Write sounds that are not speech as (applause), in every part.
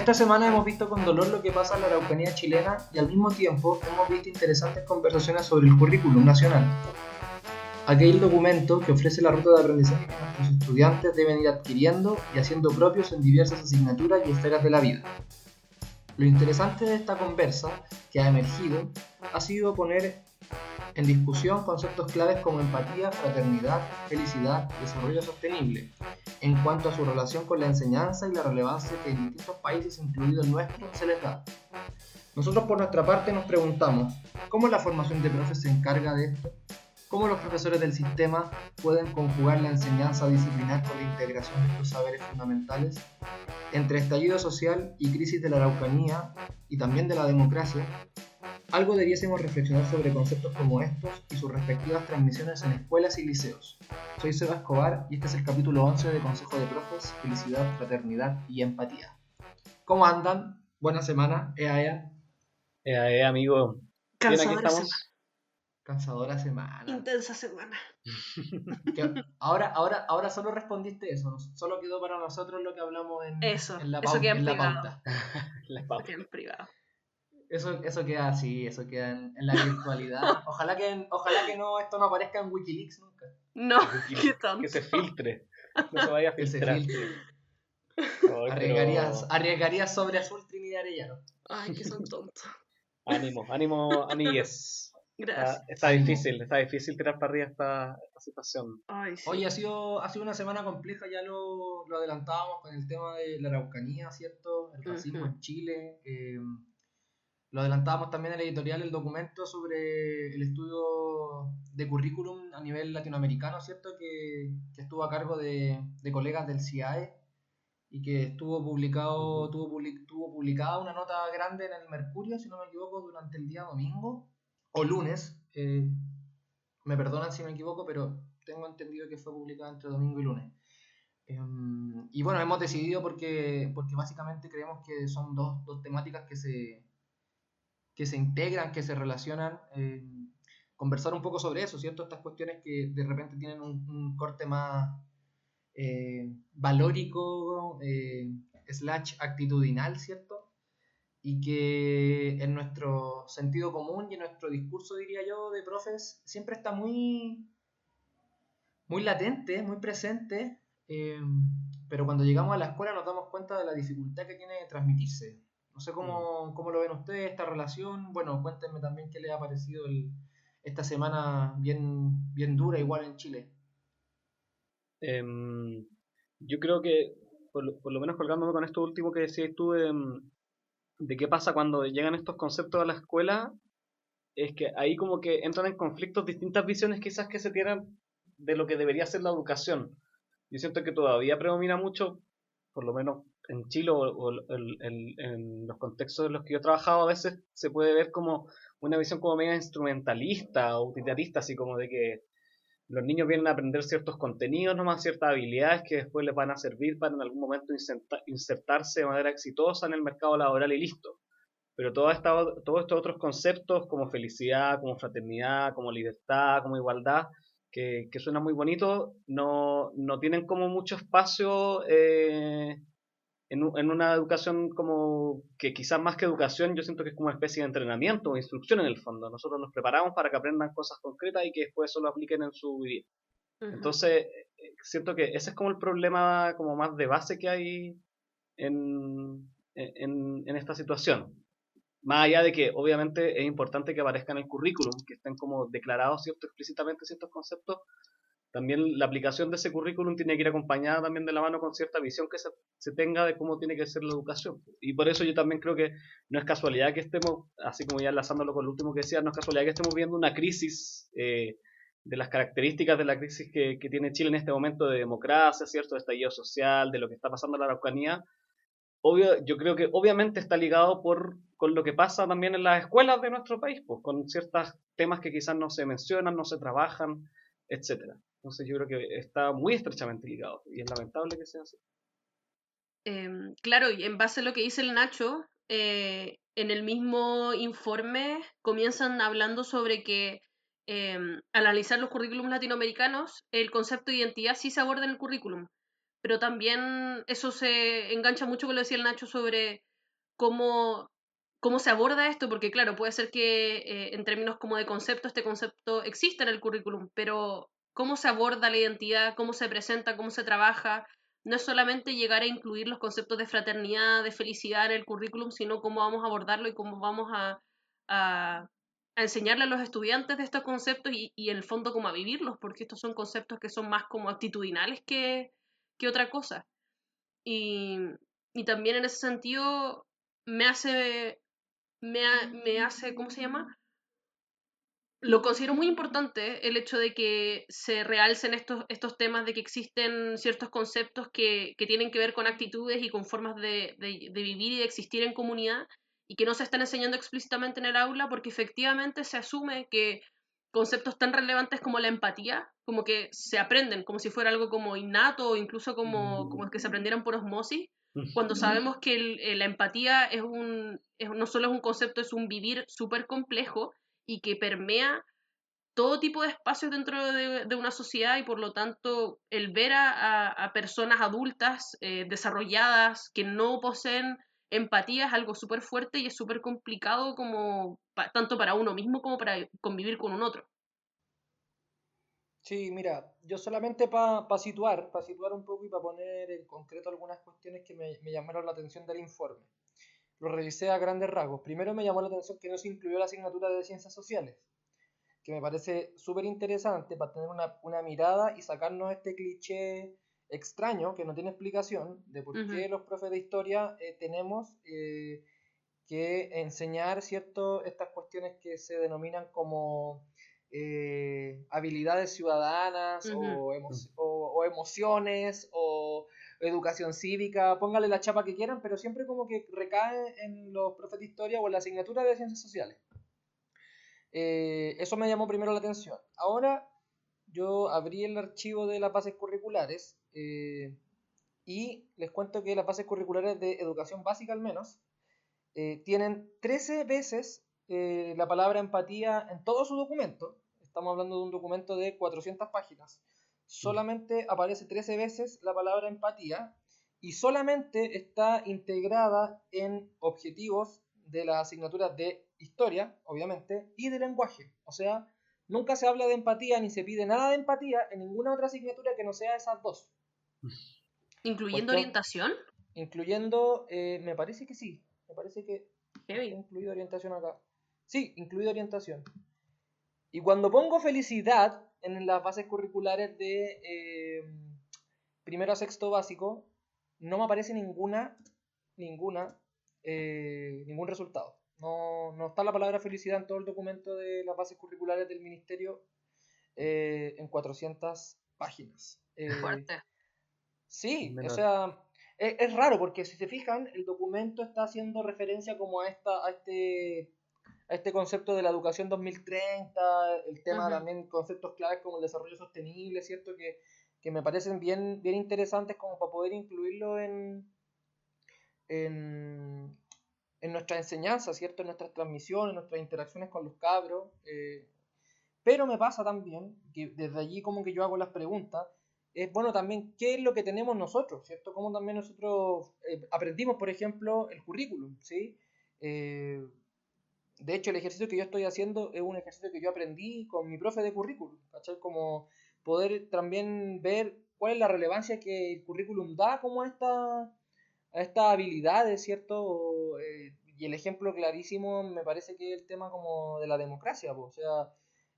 Esta semana hemos visto con dolor lo que pasa en la Araucanía chilena y al mismo tiempo hemos visto interesantes conversaciones sobre el currículum nacional. Aquel documento que ofrece la ruta de aprendizaje que nuestros estudiantes deben ir adquiriendo y haciendo propios en diversas asignaturas y esferas de la vida. Lo interesante de esta conversa que ha emergido ha sido poner en discusión conceptos claves como empatía, fraternidad, felicidad, desarrollo sostenible, en cuanto a su relación con la enseñanza y la relevancia que en distintos países, incluido el nuestro, se les da. Nosotros por nuestra parte nos preguntamos, ¿cómo la formación de profes se encarga de esto? ¿Cómo los profesores del sistema pueden conjugar la enseñanza disciplinar con la integración de estos saberes fundamentales? Entre estallido social y crisis de la Araucanía y también de la democracia, algo debiésemos reflexionar sobre conceptos como estos y sus respectivas transmisiones en escuelas y liceos. Soy Seba Escobar y este es el capítulo 11 de Consejo de Profes, Felicidad, Fraternidad y Empatía. ¿Cómo andan? Buena semana, ea, ea. Ea, ea, amigo. Cansadora semana. Cansadora semana. Intensa semana. (laughs) ahora, ahora, ahora solo respondiste eso, solo quedó para nosotros lo que hablamos en, eso, en la, eso queda en, la privado. pauta. (laughs) La pauta. Queda en privado. Eso, eso queda así, eso queda en, en la virtualidad. (laughs) Ojalá que, ojalá que no, esto no aparezca en Wikileaks nunca. No. (laughs) Que se filtre. No se vaya a Que se filtrar. filtre. Ay, pero- Arriesgarías, arriesgarías sobre Azul Trinidad Arellano. Ay, que son tontos. Ánimo, ánimo, amigues. Gracias. Está, está difícil, está difícil tirar para arriba esta, esta situación. Ay, sí. Oye, ha sido, ha sido una semana compleja, ya lo, lo adelantábamos con el tema de la Araucanía, ¿cierto? El racismo en Chile. eh, lo adelantábamos también en el editorial, el documento sobre el estudio de currículum a nivel latinoamericano, ¿cierto? Que, que estuvo a cargo de, de colegas del CIAE y que estuvo publicado, tuvo, public- tuvo publicada una nota grande en el Mercurio, si no me equivoco, durante el día domingo o lunes. eh, me perdonan si me equivoco, pero tengo entendido que fue publicada entre domingo y lunes. Em, y bueno, hemos decidido porque, porque básicamente creemos que son dos, dos temáticas que se, que se integran, que se relacionan. em, conversar un poco sobre eso, ¿cierto? Estas cuestiones que de repente tienen un, un corte más eh, valórico, eh, slash actitudinal, ¿cierto? Y que en nuestro sentido común y en nuestro discurso, diría yo, de profes, siempre está muy, muy latente, muy presente, eh, pero cuando llegamos a la escuela nos damos cuenta de la dificultad que tiene de transmitirse. No sé cómo, cómo lo ven ustedes, esta relación. Bueno, cuéntenme también qué les ha parecido el- esta semana bien, bien dura, igual en Chile. Em, yo creo que, por lo, por lo menos colgándome con esto último que decías tú, de, em, de qué pasa cuando llegan estos conceptos a la escuela, es que ahí como que entran en conflictos distintas visiones quizás que se tienen de lo que debería ser la educación. Yo siento que todavía predomina mucho, por lo menos en Chile o, o el- el- en los contextos en los que yo he trabajado, a veces se puede ver como una visión como media instrumentalista o utilitarista, así como de que los niños vienen a aprender ciertos contenidos, nomás ciertas habilidades que después les van a servir para en algún momento inserta- insertarse de manera exitosa en el mercado laboral y listo. Pero todos estos otros conceptos como felicidad, como fraternidad, como libertad, como igualdad, que, que suenan muy bonitos, no, no tienen como mucho espacio eh, en, en una educación como que quizás más que educación, yo siento que es como una especie de entrenamiento o instrucción en el fondo. Nosotros nos preparamos para que aprendan cosas concretas y que después eso lo apliquen en su vida. Entonces, eh, siento que ese es como el problema como más de base que hay en, en, en esta situación. Más allá de que obviamente es importante que aparezcan en el currículum, que estén como declarados cierto, explícitamente ciertos conceptos, también la aplicación de ese currículum tiene que ir acompañada también de la mano con cierta visión que se, tenga de cómo tiene que ser la educación. Y por eso yo también creo que no es casualidad que estemos, así como ya enlazándolo con lo último que decía, no es casualidad que estemos viendo una crisis eh, de las características de la crisis que, que tiene Chile en este momento de democracia, ¿cierto? De estallido social, de lo que está pasando en la Araucanía. Obvio, yo creo que obviamente está ligado por, con lo que pasa también en las escuelas de nuestro país, pues, con ciertos temas que quizás no se mencionan, no se trabajan, etcétera. Entonces yo creo que está muy estrechamente ligado y es lamentable que sea así. Em, claro, y en base a lo que dice el Nacho, eh, en el mismo informe comienzan hablando sobre que em, al analizar los currículums latinoamericanos, el concepto de identidad sí se aborda en el currículum, pero también eso se engancha mucho con lo que decía el Nacho sobre cómo, cómo se aborda esto, porque claro, puede ser que eh, en términos como de concepto, este concepto exista en el currículum, pero cómo se aborda la identidad, cómo se presenta, cómo se trabaja, no es solamente llegar a incluir los conceptos de fraternidad, de felicidad en el currículum, sino cómo vamos a abordarlo y cómo vamos a, a, enseñarle a los estudiantes de estos conceptos y, y, en el fondo cómo a vivirlos, porque estos son conceptos que son más como actitudinales que, que otra cosa. Y, y, también en ese sentido me hace, me, me hace, ¿cómo se llama? Lo considero muy importante el hecho de que se realcen estos, estos temas, de que existen ciertos conceptos que, que tienen que ver con actitudes y con formas de, de, de, vivir y de existir en comunidad y que no se están enseñando explícitamente en el aula porque efectivamente se asume que conceptos tan relevantes como la empatía, como que se aprenden, como si fuera algo como innato o incluso como, como que se aprendieran por osmosis, cuando sabemos que el, la empatía es un, es, no solo es un concepto, es un vivir súper complejo y que permea todo tipo de espacios dentro de, una sociedad y por lo tanto el ver a, personas adultas eh, desarrolladas que no poseen empatía es algo súper fuerte y es súper complicado como tanto para uno mismo como para convivir con un otro. Sí, mira, yo solamente para pa situar, para situar un poco y para poner en concreto algunas cuestiones que me llamaron la atención del informe lo revisé a grandes rasgos. Primero me llamó la atención que no se incluyó la asignatura de ciencias sociales, que me parece súper interesante para tener una, una, mirada y sacarnos este cliché extraño que no tiene explicación de por uh -huh. qué los profes de historia eh, tenemos eh, que enseñar cierto estas cuestiones que se denominan como eh, habilidades ciudadanas uh -huh. o, emo o, o, emociones o educación cívica, póngale la chapa que quieran, pero siempre como que recae en los profes de historia o en la asignatura de ciencias sociales. Eh, eso me llamó primero la atención. Ahora yo abrí el archivo de las bases curriculares eh, y les cuento que las bases curriculares de educación básica al menos eh, tienen 13 veces eh, la palabra empatía en todo su documento. Estamos hablando de un documento de 400 páginas solamente aparece 13 veces la palabra empatía y solamente está integrada en objetivos de las asignaturas de historia, obviamente, y de lenguaje. O sea, nunca se habla de empatía ni se pide nada de empatía en ninguna otra asignatura que no sea esas dos. ¿Incluyendo orientación? Incluyendo, eh, me parece que sí. Me parece que he incluido orientación acá. Sí, incluido orientación. Y cuando pongo felicidad, en las bases curriculares de eh, primero a sexto básico no me aparece ninguna, ninguna, eh, ningún resultado. No, no, está la palabra felicidad en todo el documento de las bases curriculares del ministerio eh, en 400 páginas. Fuerte. Sí, o sea, es, es, raro porque si se fijan, el documento está haciendo referencia como a, esta, a este este concepto de la educación 2030, el tema uh -huh. también, conceptos claves como el desarrollo sostenible, ¿cierto? Que, que me parecen bien, bien interesantes como para poder incluirlo en, en, en nuestra enseñanza, ¿cierto? En nuestras transmisiones, en nuestras interacciones con los cabros. Eh, pero me pasa también que desde allí como que yo hago las preguntas, es bueno también qué es lo que tenemos nosotros, ¿cierto? Cómo también nosotros eh, aprendimos, por ejemplo, el currículum, ¿sí? Eh, de hecho, el ejercicio que yo estoy haciendo es un ejercicio que yo aprendí con mi profe de currículum, ¿cachai? Como poder también ver cuál es la relevancia que el currículum da como a estas esta habilidades, ¿cierto? Eh, y el ejemplo clarísimo me parece que es el tema como de la democracia, pues, o sea,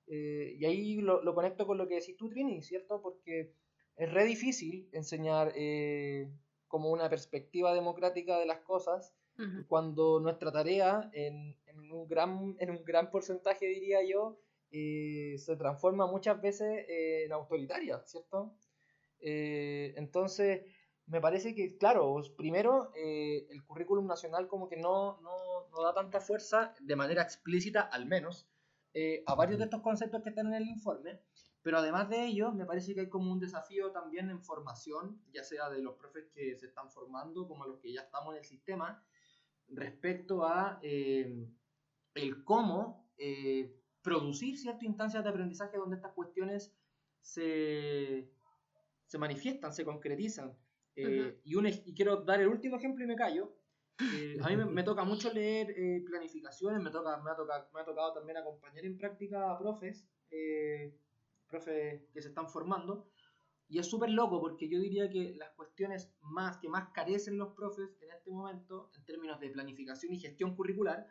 eh, y ahí lo, lo, conecto con lo que decís tú, Trini, ¿cierto? Porque es re difícil enseñar eh, como una perspectiva democrática de las cosas uh -huh. cuando nuestra tarea en, un gran, en un gran porcentaje, diría yo, eh, se transforma muchas veces eh, en autoritaria, ¿cierto? Eh, entonces, me parece que, claro, primero, eh, el currículum nacional como que no, no, no, da tanta fuerza, de manera explícita al menos, a varios de estos conceptos que están en el informe, pero además de ello, me parece que hay como un desafío también en formación, ya sea de los profes que se están formando como a los que ya estamos en el sistema, respecto a eh, el cómo eh, producir ciertas instancias de aprendizaje donde estas cuestiones se, se manifiestan, se concretizan. Eh, uh -huh. y, un, y quiero dar el último ejemplo y me callo. Eh, a mí me, toca mucho leer eh, planificaciones, me, toca, me, ha tocado, me ha tocado también acompañar en práctica a profes, eh, profes que se están formando, y es súper loco porque yo diría que las cuestiones más que más carecen los profes en este momento, en términos de planificación y gestión curricular,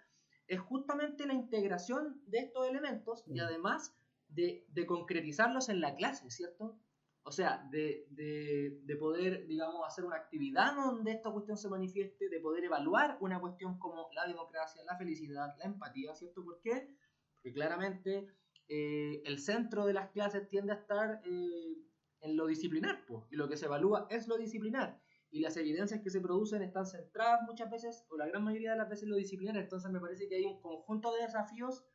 es justamente la integración de estos elementos y mm. además de, de concretizarlos en la clase, ¿cierto? O sea, de, de, poder, digamos, hacer una actividad donde esta cuestión se manifieste, de poder evaluar una cuestión como la democracia, la felicidad, la empatía, ¿cierto? ¿Por qué? Porque claramente eh, el centro de las clases tiende a estar eh, en lo disciplinar, y lo que se evalúa es lo disciplinar. Y las evidencias que se producen están centradas muchas veces, o la gran mayoría de las veces, en lo disciplinar. Entonces me parece que hay un conjunto de desafíos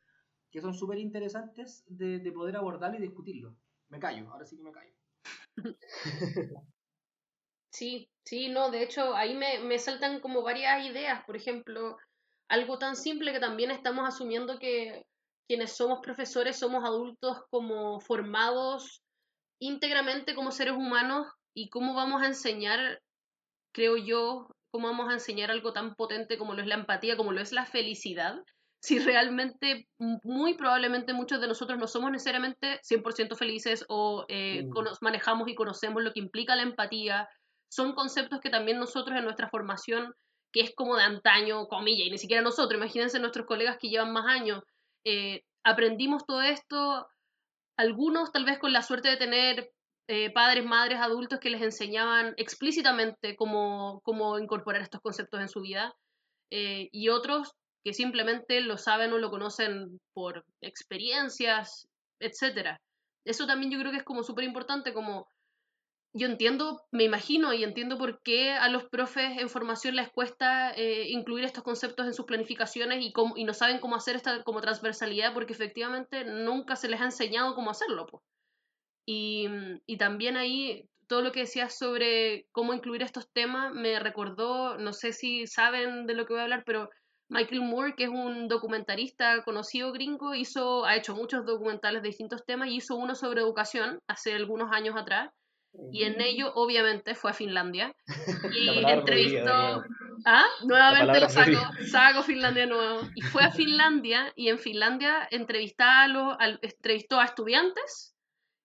que son súper interesantes de, de poder abordar y discutirlo. Me callo, ahora sí que me callo. Sí, sí, no, de hecho ahí me, me saltan como varias ideas, por ejemplo, algo tan simple que también estamos asumiendo que quienes somos profesores somos adultos como formados íntegramente como seres humanos y cómo vamos a enseñar, creo yo, cómo vamos a enseñar algo tan potente como lo es la empatía, como lo es la felicidad, si realmente muy probablemente muchos de nosotros no somos necesariamente 100% felices o eh, mm. manejamos y conocemos lo que implica la empatía. Son conceptos que también nosotros en nuestra formación, que es como de antaño, comilla, y ni siquiera nosotros, imagínense nuestros colegas que llevan más años, eh, aprendimos todo esto, algunos tal vez con la suerte de tener eh, padres, madres, adultos que les enseñaban explícitamente cómo, cómo incorporar estos conceptos en su vida, y otros que simplemente lo saben o lo conocen por experiencias, etcétera. Eso también yo creo que es como súper importante, como yo entiendo, me imagino y entiendo por qué a los profes en formación les cuesta eh, incluir estos conceptos en sus planificaciones y, y no saben cómo hacer esta como transversalidad porque efectivamente nunca se les ha enseñado cómo hacerlo. Y, y también ahí todo lo que decías sobre cómo incluir estos temas me recordó, no sé si saben de lo que voy a hablar, pero Michael Moore, que es un documentarista conocido gringo, hizo, ha hecho muchos documentales de distintos temas y hizo uno sobre educación hace algunos años atrás. Y en ello, obviamente, fue a Finlandia. (laughs) Y entrevistó. ¿Ah? Nuevamente lo saco, saco Finlandia nuevo. Y fue a Finlandia y en Finlandia entrevistó a, los, entrevistó a estudiantes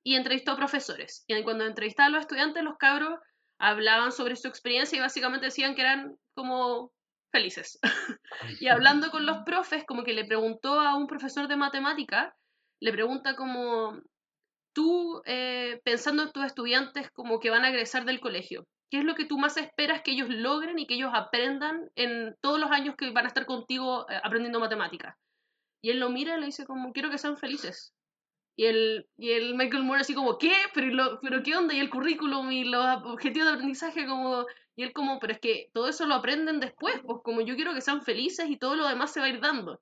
y entrevistó a profesores. Y cuando entrevistaba a los estudiantes, los cabros hablaban sobre su experiencia y básicamente decían que eran como felices. (laughs) y hablando con los profes, como que le preguntó a un profesor de matemática, le pregunta como, tú, eh, pensando en tus estudiantes como que van a egresar del colegio, ¿qué es lo que tú más esperas que ellos logren y que ellos aprendan en todos los años que van a estar contigo eh, aprendiendo matemáticas? Y él lo mira y le dice como, quiero que sean felices. Y el, y el Michael Moore así como, ¿qué? ¿Pero, ¿Pero qué onda? Y el currículum y los objetivos de aprendizaje como, y él como, pero es que todo eso lo aprenden después, pues como yo quiero que sean felices y todo lo demás se va a ir dando.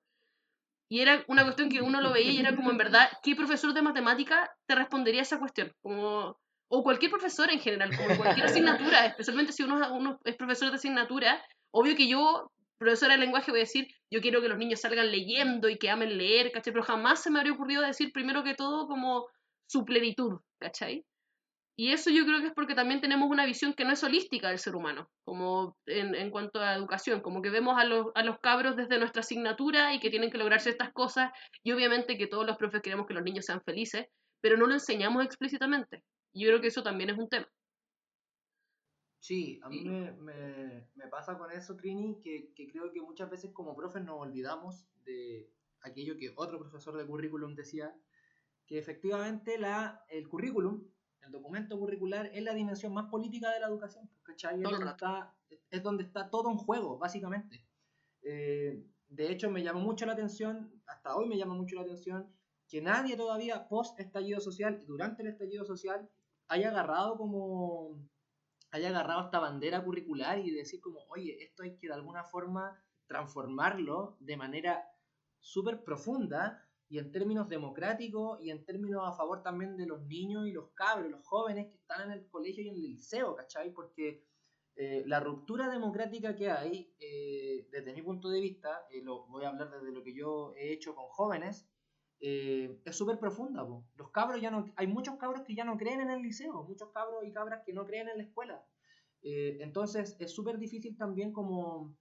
Y era una cuestión que uno lo veía y era como, en verdad, ¿qué profesor de matemática te respondería a esa cuestión? Como, o cualquier profesor en general, como cualquier asignatura, (laughs) especialmente si uno, uno es profesor de asignatura, obvio que yo, profesora de lenguaje, voy a decir, yo quiero que los niños salgan leyendo y que amen leer, ¿cachai? Pero jamás se me habría ocurrido decir primero que todo como su plenitud, ¿cachai? Y eso yo creo que es porque también tenemos una visión que no es holística del ser humano, como en, cuanto a educación, como que vemos a los, a los cabros desde nuestra asignatura y que tienen que lograr ciertas cosas, y obviamente que todos los profes queremos que los niños sean felices, pero no lo enseñamos explícitamente. Yo creo que eso también es un tema. Sí, a mí me, me, me pasa con eso, Trini, que, que creo que muchas veces como profes nos olvidamos de aquello que otro profesor de currículum decía, que efectivamente la, el currículum el documento curricular es la dimensión más política de la educación, ¿cachai? Es donde, está, es donde está todo en juego, básicamente. Eh, de hecho, me llamó mucho la atención, hasta hoy me llama mucho la atención, que nadie todavía post estallido social y durante el estallido social haya agarrado como haya agarrado esta bandera curricular y decir como, oye, esto hay que de alguna forma transformarlo de manera súper profunda y en términos democráticos y en términos a favor también de los niños y los cabros, los jóvenes que están en el colegio y en el liceo, ¿cachai? Porque eh, la ruptura democrática que hay, eh, desde mi punto de vista, eh, lo, voy a hablar desde lo que yo he hecho con jóvenes, es súper profunda. Los cabros ya no, hay muchos cabros que ya no creen en el liceo, muchos cabros y cabras que no creen en la escuela. entonces es súper difícil también como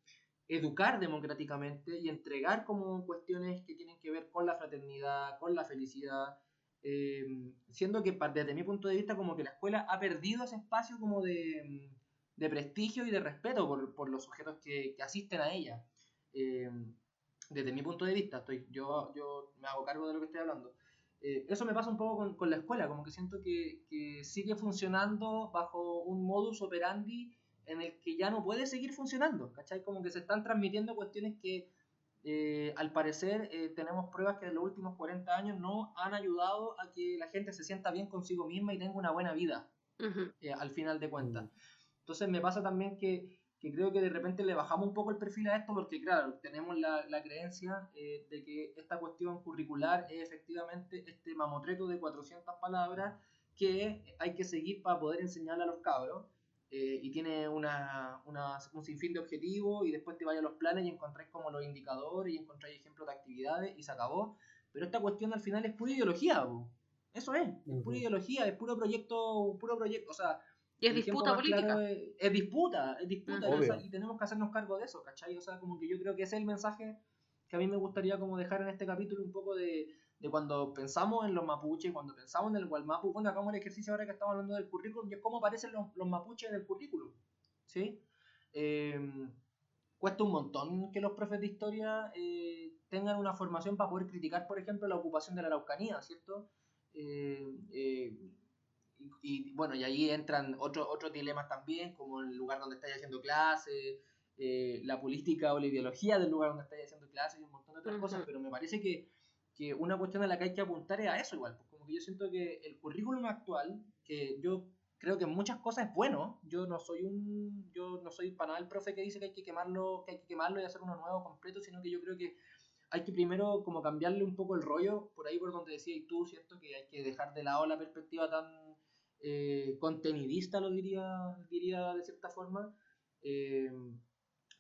educar democráticamente y entregar como cuestiones que tienen que ver con la fraternidad, con la felicidad, eh, siendo que desde mi punto de vista como que la escuela ha perdido ese espacio como de, prestigio y de respeto por, los sujetos que, asisten a ella. Desde mi punto de vista, estoy, yo, yo me hago cargo de lo que estoy hablando. Eh, eso me pasa un poco con, la escuela, como que siento que, que sigue funcionando bajo un modus operandi en el que ya no puede seguir funcionando, ¿cachai? Como que se están transmitiendo cuestiones que eh, al parecer eh, tenemos pruebas que en los últimos 40 años no han ayudado a que la gente se sienta bien consigo misma y tenga una buena vida eh, al final de cuentas. Entonces me pasa también que, que, creo que de repente le bajamos un poco el perfil a esto porque claro, tenemos la, la creencia de que esta cuestión curricular es efectivamente este mamotreto de 400 palabras que hay que seguir para poder enseñarle a los cabros. Eh, y tiene una, una, un sinfín de objetivos y después te vayas a los planes y encontráis como los indicadores y encontráis ejemplos de actividades y se acabó. Pero esta cuestión al final es pura ideología, eso es, es pura ideología, es puro proyecto, puro proyecto, o sea... Y es disputa política. es, disputa, es disputa, y tenemos que hacernos cargo de eso, ¿cachai? O sea, como que yo creo que ese es el mensaje que a mí me gustaría como dejar en este capítulo un poco de, de cuando pensamos en los mapuches, cuando pensamos en el Gualmapu, cuando hagamos el ejercicio ahora que estamos hablando del currículum, y es cómo aparecen los, los mapuches en el currículum. ¿sí? Em, cuesta un montón que los profes de historia eh, tengan una formación para poder criticar, por ejemplo, la ocupación de la Araucanía, ¿cierto? Eh, eh, y, bueno, y ahí entran otros otros dilemas también, como el lugar donde estáis haciendo clases, la política o la ideología del lugar donde estáis haciendo clases y un montón de otras cosas, pero me parece que que una cuestión a la que hay que apuntar es a eso igual. Pues como que yo siento que el currículum actual, que yo creo que en muchas cosas es bueno, yo no soy un, yo no soy para nada el profe que dice que hay que quemarlo, que hay que quemarlo y hacer uno nuevo completo, sino que yo creo que hay que primero como cambiarle un poco el rollo, por ahí por donde decías tú, ¿cierto? Que hay que dejar de lado la perspectiva tan eh, contenidista, lo diría, diría de cierta forma. Eh,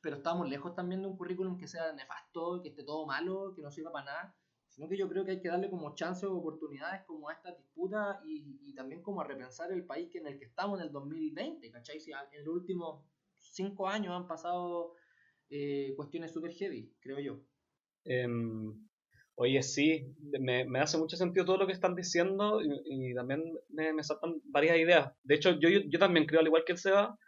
pero estamos lejos también de un currículum que sea nefasto, que esté todo malo, que no sirva para nada sino que yo creo que hay que darle como chances o oportunidades como a esta disputa y, y, también como a repensar el país en el que estamos en el 2020, ¿cachai? Si en los últimos cinco años han pasado eh, cuestiones súper heavy, creo yo. Em, oye, sí, me, me, hace mucho sentido todo lo que están diciendo y, también me, me, saltan varias ideas. De hecho, yo, yo, yo también creo, al igual que el Seba,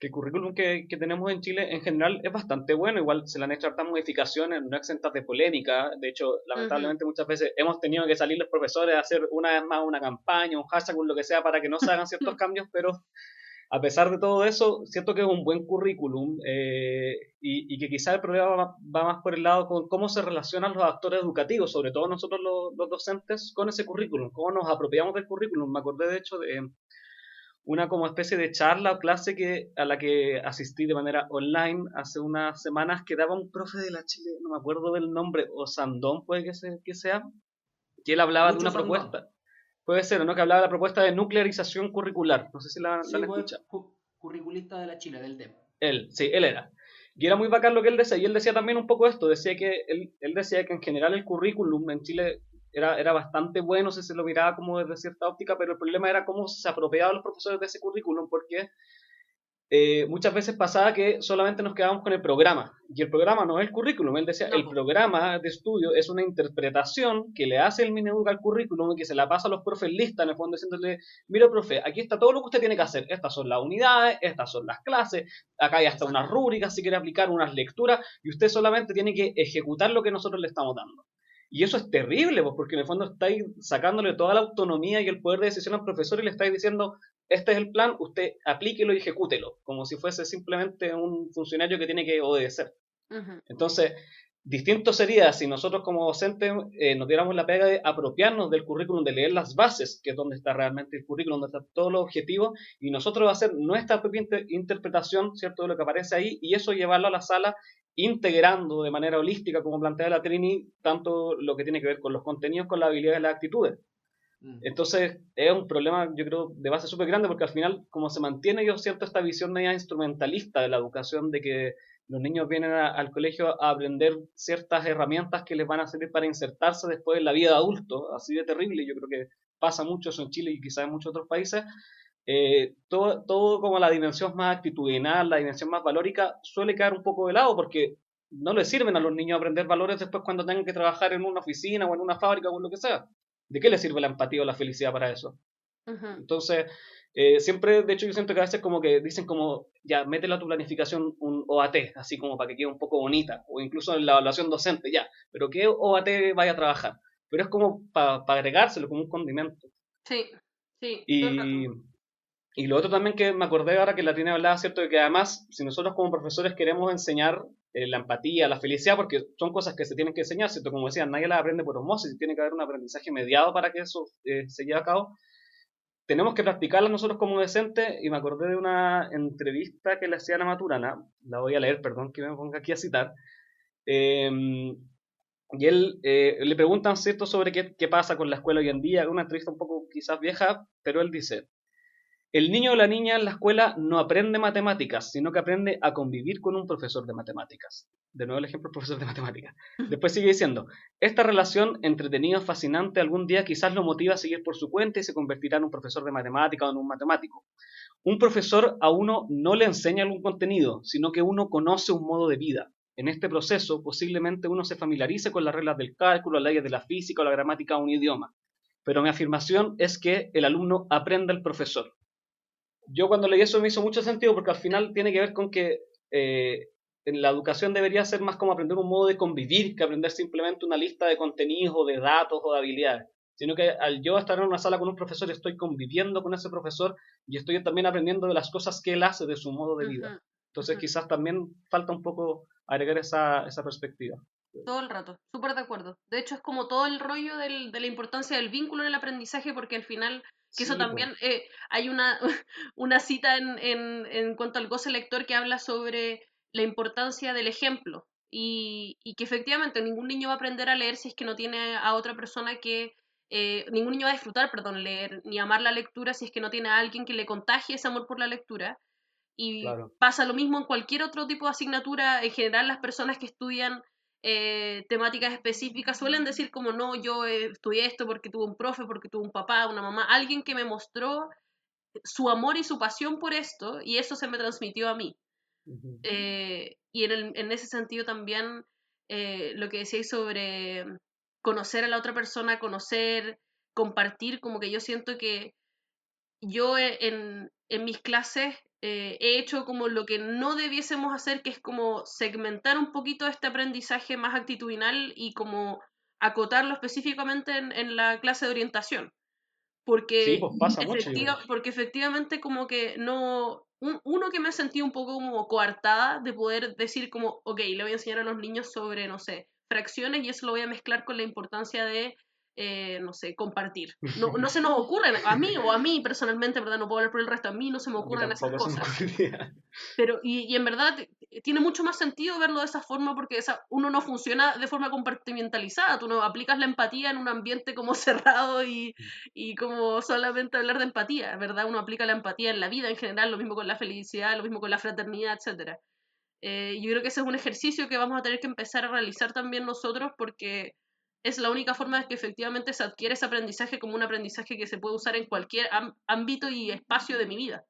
que el currículum que, que, tenemos en Chile en general es bastante bueno, igual se le han hecho hartas modificaciones, no exentas de polémica, de hecho, lamentablemente muchas veces hemos tenido que salir los profesores a hacer una vez más una campaña, un hashtag, lo que sea, para que no se hagan ciertos (laughs) cambios, pero a pesar de todo eso, siento que es un buen currículum eh, y, y, que quizá el problema va, más por el lado con cómo se relacionan los actores educativos, sobre todo nosotros los, los docentes, con ese currículum, cómo nos apropiamos del currículum. Me acordé de hecho de una como especie de charla o clase que, a la que asistí de manera online hace unas semanas que daba un profe de la Chile, no me acuerdo del nombre, o Sandón puede que, que sea, que él hablaba de una propuesta. Puede ser, ¿no? Que hablaba de la propuesta de nuclearización curricular. No sé si la, sí, curriculista de la Chile, del DEP. Él, sí, él era. Y era muy bacán lo que él decía. Y él decía también un poco esto. Decía que él, él decía que en general el currículum en Chile era, era bastante bueno si se lo miraba como desde cierta óptica, pero el problema era cómo se apropiaban los profesores de ese currículum, porque eh, muchas veces pasaba que solamente nos quedábamos con el programa, y el programa no es el currículum, él decía, el programa de estudio es una interpretación que le hace el Mineduc al currículum y que se la pasa a los profes lista, en el fondo diciéndole, mira profe, aquí está todo lo que usted tiene que hacer, estas son las unidades, estas son las clases, acá hay hasta unas rúbricas si quiere aplicar unas lecturas, y usted solamente tiene que ejecutar lo que nosotros le estamos dando. Y eso es terrible, pues, porque en el fondo estáis sacándole toda la autonomía y el poder de decisión al profesor y le estáis diciendo, este es el plan, usted aplíquelo y ejecútelo, como si fuese simplemente un funcionario que tiene que obedecer. Entonces, distinto sería si nosotros como docentes eh, nos diéramos la pega de apropiarnos del currículum, de leer las bases, que es donde está realmente el currículum, donde están todos los objetivos, y nosotros hacer nuestra propia interpretación, ¿cierto?, de lo que aparece ahí, y eso llevarlo a la sala integrando de manera holística, como plantea la Trini, tanto lo que tiene que ver con los contenidos, con la habilidad y las actitudes. Entonces es un problema, yo creo, de base súper grande porque al final, como se mantiene, yo siento esta visión media instrumentalista de la educación, de que los niños vienen al colegio a aprender ciertas herramientas que les van a servir para insertarse después en la vida de adulto, así de terrible, yo creo que pasa mucho eso en Chile y quizás en muchos otros países, eh, todo, todo como la dimensión más actitudinal, la dimensión más valórica, suele quedar un poco de lado porque no les sirven a los niños aprender valores después cuando tengan que trabajar en una oficina o en una fábrica o en lo que sea. ¿De qué les sirve la empatía o la felicidad para eso? Entonces, eh, siempre, de hecho, yo siento que a veces como que dicen como, ya, métela a tu planificación un OAT, así como para que quede un poco bonita, o incluso en la evaluación docente, ya, pero ¿qué OAT vaya a trabajar? Pero es como para agregárselo como un condimento. Sí, sí. Y, y lo otro también que me acordé ahora que la tiene hablada, ¿cierto? De que además, si nosotros como profesores queremos enseñar eh, la empatía, la felicidad, porque son cosas que se tienen que enseñar, ¿cierto? Como decía, nadie las aprende por osmosis, tiene que haber un aprendizaje mediado para que eso eh, se lleve a cabo tenemos que practicarla nosotros como decente y me acordé de una entrevista que le hacía a la Maturana, la voy a leer, perdón que me ponga aquí a citar, em, y él eh, le preguntan cierto sobre qué, qué, pasa con la escuela hoy en día, una entrevista un poco quizás vieja, pero él dice, el niño o la niña en la escuela no aprende matemáticas, sino que aprende a convivir con un profesor de matemáticas. De nuevo el ejemplo del profesor de matemáticas. Después sigue diciendo, esta relación entretenida, fascinante, algún día quizás lo motiva a seguir por su cuenta y se convertirá en un profesor de matemática o en un matemático. Un profesor a uno no le enseña algún contenido, sino que uno conoce un modo de vida. En este proceso, posiblemente uno se familiarice con las reglas del cálculo, las leyes de la física o la gramática de un idioma. Pero mi afirmación es que el alumno aprende al profesor yo cuando leí eso me hizo mucho sentido porque al final tiene que ver con que eh, en la educación debería ser más como aprender un modo de convivir que aprender simplemente una lista de contenidos o de datos o de habilidades, sino que al yo estar en una sala con un profesor estoy conviviendo con ese profesor y estoy también aprendiendo de las cosas que él hace, de su modo de vida. Entonces quizás también falta un poco agregar esa, esa perspectiva. Todo el rato, súper de acuerdo. De hecho, es como todo el rollo del, de la importancia del vínculo en el aprendizaje, porque al final que eso también, eh, hay una, (laughs) una cita en, en, en, cuanto al goce lector que habla sobre la importancia del ejemplo y, y, que efectivamente ningún niño va a aprender a leer si es que no tiene a otra persona que, eh, ningún niño va a disfrutar, perdón, leer ni amar la lectura si es que no tiene a alguien que le contagie ese amor por la lectura. Y pasa lo mismo en cualquier otro tipo de asignatura, en general las personas que estudian eh, temáticas específicas suelen decir como no, yo estudié esto porque tuve un profe, porque tuve un papá, una mamá, alguien que me mostró su amor y su pasión por esto y eso se me transmitió a mí. Eh, y en, en, ese sentido también eh, lo que decíais sobre conocer a la otra persona, conocer, compartir, como que yo siento que yo en, en mis clases eh, he hecho como lo que no debiésemos hacer, que es como segmentar un poquito este aprendizaje más actitudinal y como acotarlo específicamente en, la clase de orientación. Porque, pues, (laughs) porque efectivamente como que no... uno que me ha sentido un poco como coartada de poder decir como, ok, le voy a enseñar a los niños sobre, no sé, fracciones y eso lo voy a mezclar con la importancia de eh, no sé, compartir. No, (laughs) no, se nos ocurre, a mí o a mí personalmente, ¿verdad? No puedo hablar por el resto, a mí no se me ocurren esas cosas. Pero, y, y, en verdad tiene mucho más sentido verlo de esa forma porque esa, uno no funciona de forma compartimentalizada, tú no aplicas la empatía en un ambiente como (laughs) cerrado y, y como solamente hablar de empatía, ¿verdad? Uno aplica la empatía en la vida en general, lo mismo con la felicidad, lo mismo con la fraternidad, etc. Eh, yo creo que ese es un ejercicio que vamos a tener que empezar a realizar también nosotros porque es la única forma de que efectivamente se adquiere ese aprendizaje como un aprendizaje que se puede usar en cualquier ámbito y espacio de mi vida.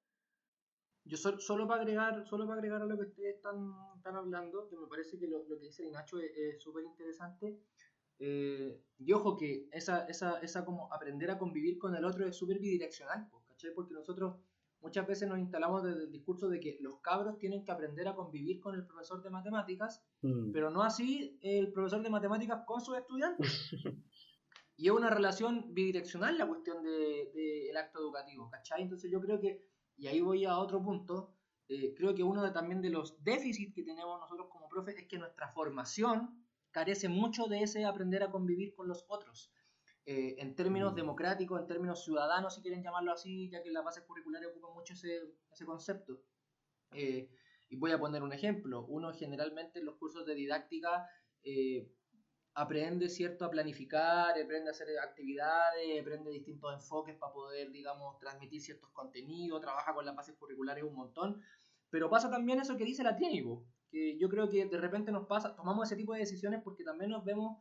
Yo solo para agregar, solo para agregar a lo que ustedes están, están hablando, que me parece que lo, que dice Nacho es súper interesante. Eh, y ojo que esa, esa, esa como aprender a convivir con el otro es súper bidireccional, ¿cachai? Porque nosotros muchas veces nos instalamos desde el discurso de que los cabros tienen que aprender a convivir con el profesor de matemáticas, mm. pero no así el profesor de matemáticas con sus estudiantes. (laughs) y es una relación bidireccional la cuestión del de, el acto educativo, ¿cachai? Entonces yo creo que, y ahí voy a otro punto, eh, creo que uno de, también de los déficits que tenemos nosotros como profes es que nuestra formación carece mucho de ese aprender a convivir con los otros. Eh, en términos mm. democráticos, en términos ciudadanos, si quieren llamarlo así, ya que las bases curriculares ocupan mucho ese, ese concepto. Eh, y voy a poner un ejemplo. Uno generalmente en los cursos de didáctica eh, aprende cierto a planificar, aprende a hacer actividades, aprende distintos enfoques para poder, digamos, transmitir ciertos contenidos, trabaja con las bases curriculares un montón. Pero pasa también eso que dice la Tienibo, que yo creo que de repente nos pasa, tomamos ese tipo de decisiones porque también nos vemos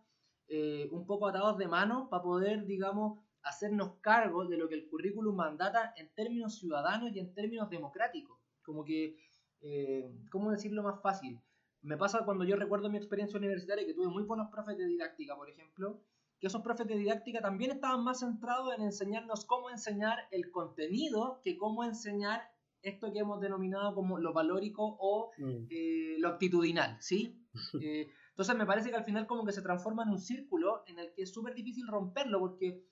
eh, un poco atados de mano para poder, digamos, hacernos cargo de lo que el currículum mandata en términos ciudadanos y en términos democráticos. Como que, eh, ¿cómo decirlo más fácil? me pasa cuando yo recuerdo mi experiencia universitaria que tuve muy buenos profes de didáctica, por ejemplo, que esos profes de didáctica también estaban más centrados en enseñarnos cómo enseñar el contenido que cómo enseñar esto que hemos denominado como lo valórico o mm. eh, lo actitudinal, ¿sí? (laughs) Eh, entonces me parece que al final como que se transforma en un círculo en el que es súper difícil romperlo porque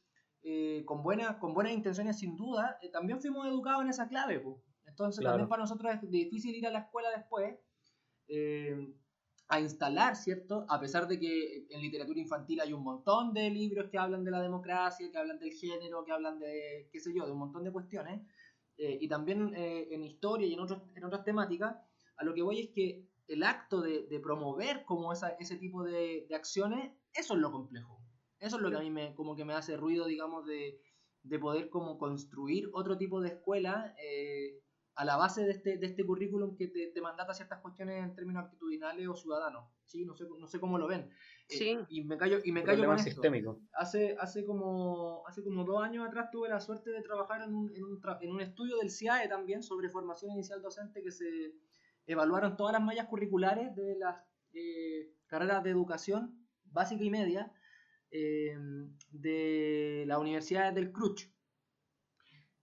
eh, con, buena, con buenas intenciones sin duda, también fuimos educados en esa clave, pues. Entonces también para nosotros es difícil ir a la escuela después a instalar, ¿cierto? A pesar de que en literatura infantil hay un montón de libros que hablan de la democracia, que hablan del género, que hablan de, qué sé yo, de un montón de cuestiones, eh, y también eh, en historia y en, otros, en otras temáticas, a lo que voy es que el acto de, promover como esa, ese tipo de, acciones, eso es lo complejo. Eso es lo que a mí me, como que me hace ruido, digamos, de, poder como construir otro tipo de escuela eh, a la base de este, de este currículum que te, te, mandata ciertas cuestiones en términos actitudinales o ciudadanos. ¿sí? No, sé, no sé cómo lo ven. Sí. y me callo, y me callo con sistémico. Hace, hace, como, hace como dos años atrás tuve la suerte de trabajar en un, en un, en un estudio del CIAE también sobre formación inicial docente que se evaluaron todas las mallas curriculares de las eh, carreras de educación básica y media eh, de la Universidad del Cruch.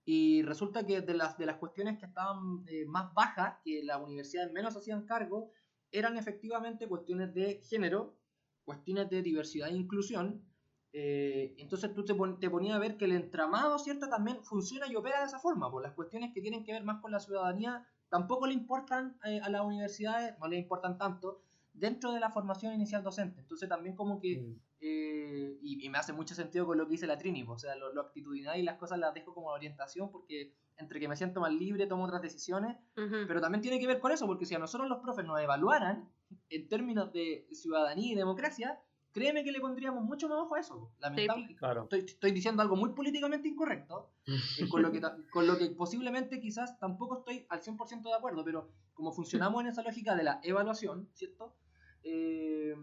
Y resulta que de las, de las cuestiones que estaban eh, más bajas, que las universidades menos hacían cargo, eran efectivamente cuestiones de género, cuestiones de diversidad e inclusión. Eh, entonces tú te, te ponías a ver que el entramado, ¿cierto?, también funciona y opera de esa forma, por las cuestiones que tienen que ver más con la ciudadanía tampoco le importan eh, a las universidades, no le importan tanto, dentro de la formación inicial docente. Entonces también como que, eh, y, me hace mucho sentido con lo que dice la Trini, o sea, lo, lo, actitudinal y las cosas las dejo como orientación porque entre que me siento más libre, tomo otras decisiones, pero también tiene que ver con eso, porque si a nosotros los profes nos evaluaran en términos de ciudadanía y democracia, créeme que le pondríamos mucho más ojo a eso. Lamentablemente, estoy, estoy, diciendo algo muy políticamente incorrecto, eh, con, lo que, con lo que posiblemente quizás tampoco estoy al 100% de acuerdo, pero como funcionamos en esa lógica de la evaluación, ¿cierto? Eh,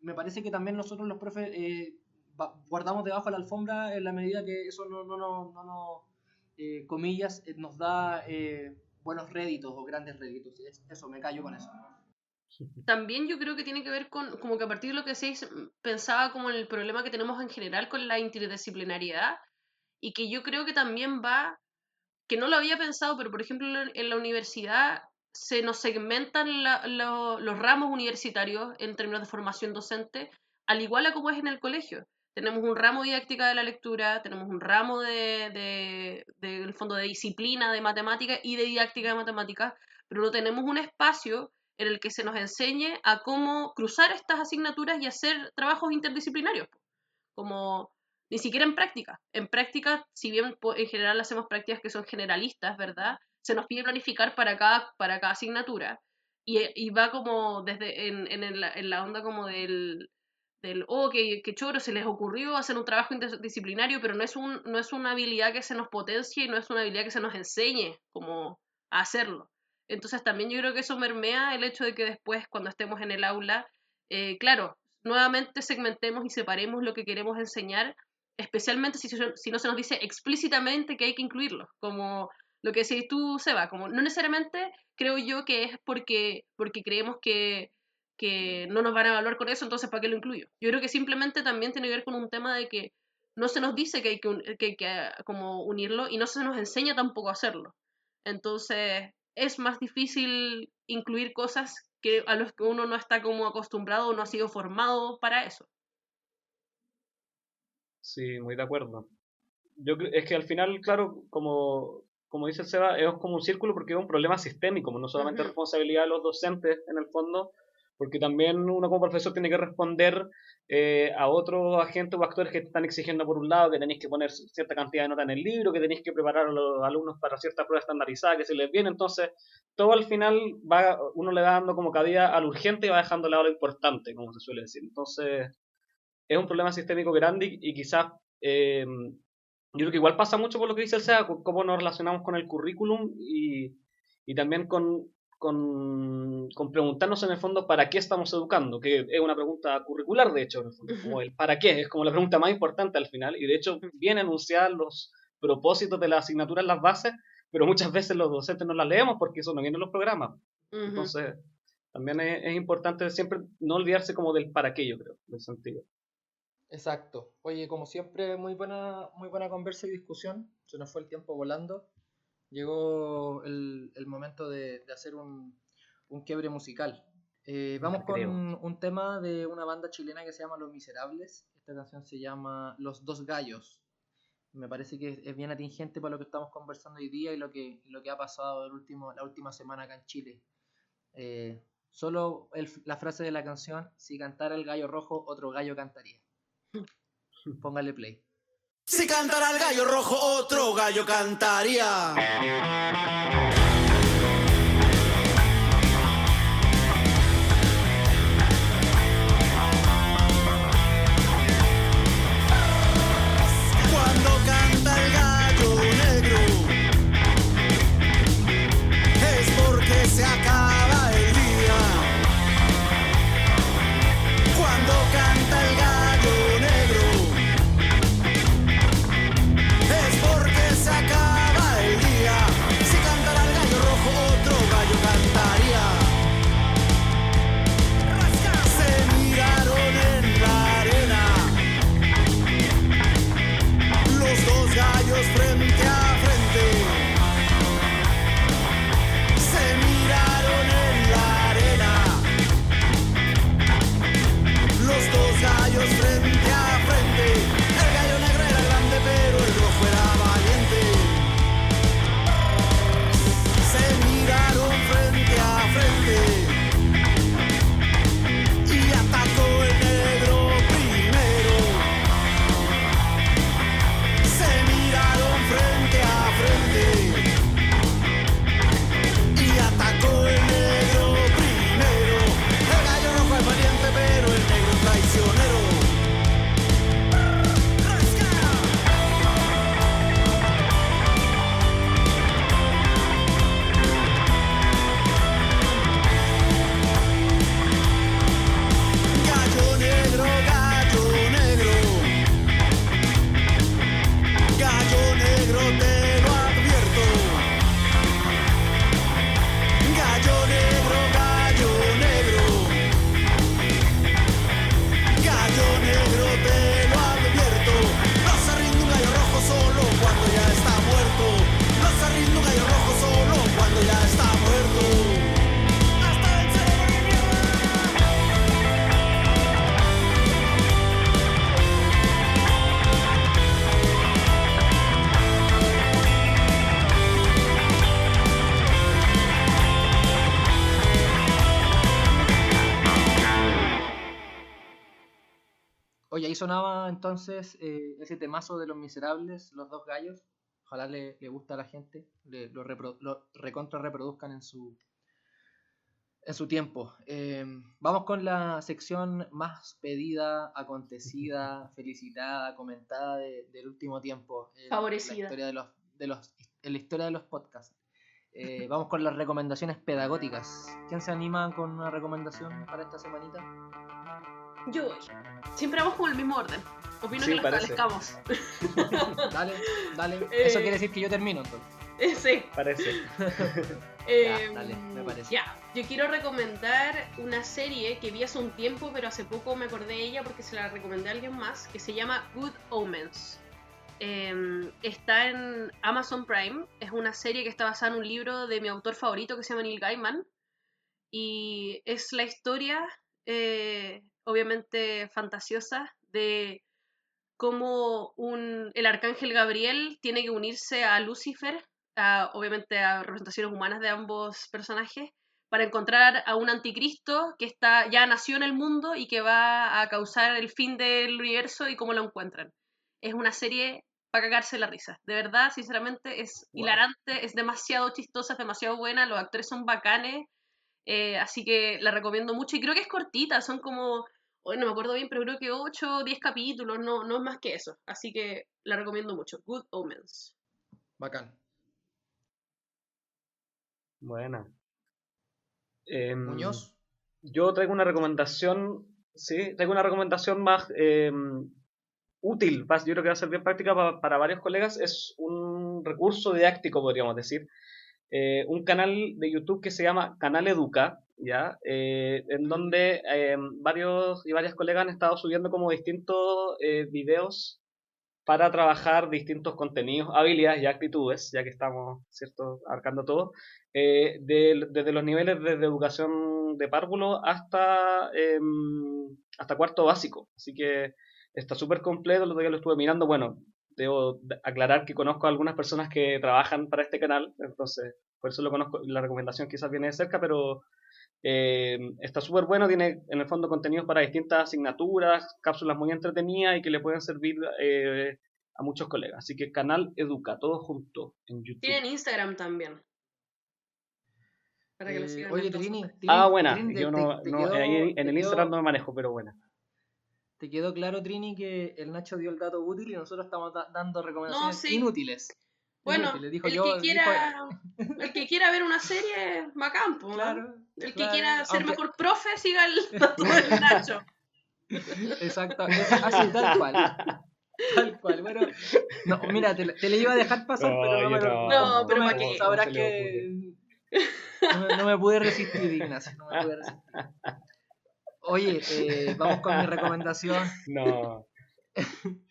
me parece que también nosotros los profes eh, guardamos debajo de la alfombra en la medida que eso no, no, no, no, eh, comillas, eh, nos da eh, buenos réditos o grandes réditos. Eso, me callo con eso. También yo creo que tiene que ver con, como que a partir de lo que se pensaba como en el problema que tenemos en general con la interdisciplinariedad y que yo creo que también va, que no lo había pensado, pero por ejemplo en la universidad se nos segmentan los ramos universitarios en términos de formación docente, al igual a como es en el colegio. Tenemos un ramo didáctica de la lectura, tenemos un ramo de, de, fondo de disciplina de matemática y de didáctica de matemáticas, pero no tenemos un espacio en el que se nos enseñe a cómo cruzar estas asignaturas y hacer trabajos interdisciplinarios, como ni siquiera en práctica. En práctica, si bien en general hacemos prácticas que son generalistas, ¿verdad? Se nos pide planificar para cada, para cada asignatura y, va como desde en, en, la, onda como del del, oh, que, que choro, se les ocurrió hacer un trabajo interdisciplinario, pero no es, un, no es una habilidad que se nos potencie y no es una habilidad que se nos enseñe como hacerlo. Entonces también yo creo que eso mermea el hecho de que después, cuando estemos en el aula, eh, claro, nuevamente segmentemos y separemos lo que queremos enseñar, especialmente si, si no se nos dice explícitamente que hay que incluirlo, como lo que decís tú, Seba, como no necesariamente creo yo que es porque, porque creemos que que no nos van a evaluar con eso, entonces ¿para qué lo incluyo? Yo creo que simplemente también tiene que ver con un tema de que no se nos dice que hay que, que, ah, como unirlo y no se nos enseña tampoco a hacerlo. Entonces es más difícil incluir cosas que a los que uno no está como acostumbrado o no ha sido formado para eso. Sí, muy de acuerdo. Yo es que al final, claro, como, como dice Seba, es como un círculo porque es un problema sistémico, no solamente responsabilidad de los docentes en el fondo, porque también uno como profesor tiene que responder eh, a otros agentes o actores que te están exigiendo por un lado que tenéis que poner cierta cantidad de nota en el libro, que tenéis que preparar a los alumnos para cierta prueba estandarizada que se les viene, entonces todo al final va uno le va dando como cabida al urgente y va dejando de lado lo importante, como se suele decir. Entonces es un problema sistémico grande y, quizás eh, yo creo que igual pasa mucho por lo que dice el SEA, cómo nos relacionamos con el currículum y, y también con, con, preguntarnos en el fondo para qué estamos educando, que es una pregunta curricular, de hecho, como el para qué, es como la pregunta más importante al final, y de hecho vienen enunciados los propósitos de la asignatura en las bases, pero muchas veces los docentes no las leemos porque eso no viene en los programas. Entonces, También es, importante siempre no olvidarse como del para qué, yo creo, del sentido. Exacto. Oye, como siempre, muy buena, muy buena conversa y discusión. Se nos fue el tiempo volando. Llegó el, momento de, hacer un, un, quiebre musical. Eh, vamos con un, tema de una banda chilena que se llama Los Miserables. Esta canción se llama Los Dos Gallos. Me parece que es bien atingente para lo que estamos conversando hoy día y lo que, lo que ha pasado el último, la última semana acá en Chile. Eh, solo la frase de la canción, si cantara el gallo rojo, otro gallo cantaría. (laughs) Póngale play. Si cantara el gallo rojo, otro gallo cantaría. Entonces eh, ese temazo de los miserables, los dos gallos. Ojalá le, le guste a la gente, lo, recontra reproduzcan en su, en su tiempo. Eh, vamos con la sección más pedida, acontecida, (laughs) felicitada, comentada del último tiempo. Favorecida. En la historia de los, de los, en la historia de los podcasts. Eh, vamos con las recomendaciones pedagógicas. ¿Quién se anima con una recomendación para esta semanita? Yo voy. Siempre vamos con el mismo orden. Opino que lo establezcamos. (laughs) dale, dale. (laughs) Eh, Eso quiere decir que yo termino entonces. Eh, sí. Parece. (laughs) Eh, dale, me parece. Ya, yo quiero recomendar una serie que vi hace un tiempo, pero hace poco me acordé de ella porque se la recomendé a alguien más, que se llama Good Omens. Em, está en Amazon Prime. Es una serie que está basada en un libro de mi autor favorito que se llama Neil Gaiman. Y es la historia obviamente fantasiosa de cómo un, el arcángel Gabriel tiene que unirse a Lucifer, obviamente a representaciones humanas de ambos personajes, para encontrar a un anticristo que está, ya nació en el mundo y que va a causar el fin del universo y cómo lo encuentran. Es una serie para cagarse la risa. De verdad, sinceramente, es hilarante, es demasiado chistosa, es demasiado buena, los actores son bacanes, eh, así que la recomiendo mucho y creo que es cortita, son como Hoy no me acuerdo bien, pero creo que 8 o 10 capítulos, no, no es más que eso. Así que la recomiendo mucho. Good Omens. Bacán. Buena. Em, Muñoz. Yo traigo una recomendación, sí, traigo una recomendación más em, útil, yo creo que va a ser bien práctica para, varios colegas. Es un recurso didáctico, podríamos decir. Eh, un canal de YouTube que se llama Canal Educa, ¿ya? Eh, en donde eh, varios y varias colegas han estado subiendo como distintos eh, videos para trabajar distintos contenidos, habilidades y actitudes, ya que estamos, ¿cierto?, abarcando todo, eh, de- desde los niveles desde educación de párvulo hasta, em, hasta cuarto básico. Así que está súper completo, lo que lo estuve mirando. Bueno, debo de- aclarar que conozco a algunas personas que trabajan para este canal, entonces por eso lo conozco, la recomendación quizás viene de cerca, pero eh, está súper bueno, tiene en el fondo contenidos para distintas asignaturas, cápsulas muy entretenidas y que le pueden servir eh, a muchos colegas. Así que canal Educa, todo junto en YouTube. Tienen Instagram también. Para que lo Eh, sigan. oye. Trini, Trini, Ah, buena. Trini, te- Yo no, te- te no, quedó- ahí en el quedó- Instagram no me manejo, pero buena. ¿Te quedó claro, Trini, que el Nacho dio el dato útil y nosotros estamos da- dando recomendaciones sí. inútiles? Bueno, Inútiles, dijo el, yo, que dijo- quiera, el que quiera ver una serie, bacán, po, ¿no? El que quiera ser aunque- mejor profe, siga el (laughs) dato del Nacho. Exacto, es así, tal cual. Tal cual, bueno. No, mira, te, te le iba a dejar pasar, No, pero no me lo. no. No, pero me- ¿pa' qué? Sabrás ¿Cómo se le que. No me, no me pude resistir, Ignacio. No me pude resistir. Oye, eh, vamos con mi recomendación. No. (laughs)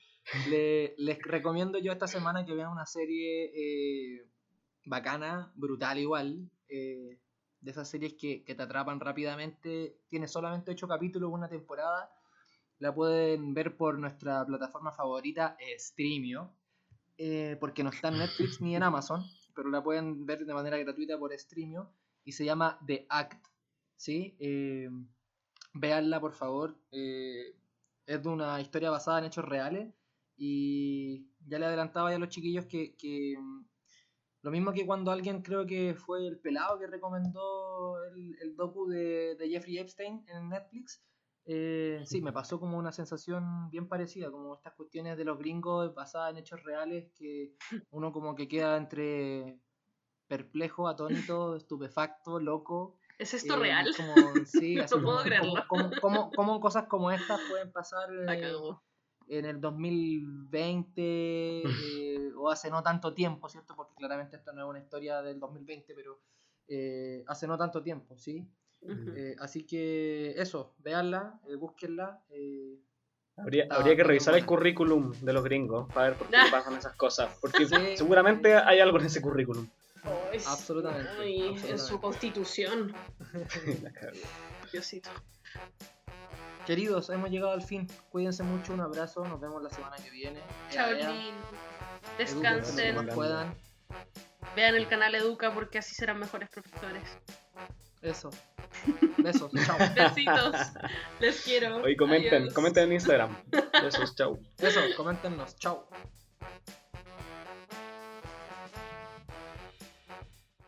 Le- les recomiendo yo esta semana que vean una serie eh, bacana, brutal igual. eh, de esas series que, que te atrapan rápidamente. Tiene solamente 8 capítulos, una temporada. La pueden ver por nuestra plataforma favorita, eh, Streamio. eh, porque no está en Netflix ni en Amazon. Pero la pueden ver de manera gratuita por Streamio. Y se llama The Act. ¿sí? Eh, por favor. eh, es de una historia basada en hechos reales. Y ya le adelantaba ya a los chiquillos que, lo mismo que cuando alguien creo que fue el pelado que recomendó el, el docu de, de Jeffrey Epstein en Netflix. eh, sí, me pasó como una sensación bien parecida, como estas cuestiones de los gringos basadas en hechos reales que uno como que queda entre perplejo, atónito, estupefacto, loco. ¿Es esto eh, real? como- sí, (laughs) No puedo como- creerlo. como- como- como cosas como estas pueden pasar eh, en el 2020 eh, (laughs) o hace no tanto tiempo, ¿cierto? Porque claramente esto no es una historia del 2020, pero eh, hace no tanto tiempo, ¿sí? Ujú. Eh, así que eso, véanla, eh, búsquenla. eh, Habría, Está- habría que revisar el currículum de los gringos para ver por qué (laughs) pasan esas cosas. Porque Sí. seguramente hay algo en ese currículum. Absolutamente, Ay, en absolutamente. su constitución. (laughs) Diosito. queridos, hemos llegado al fin. Cuídense mucho, un abrazo, nos vemos la semana que viene. Chao, Descansen. puedan. Vean el canal Educa porque así serán mejores profesores. Eso. Besos, (laughs) chao. Besitos. Les quiero. Oye, comenten, Adiós. comenten en Instagram. (laughs) Besos, chau. Eso, coméntenos, chao.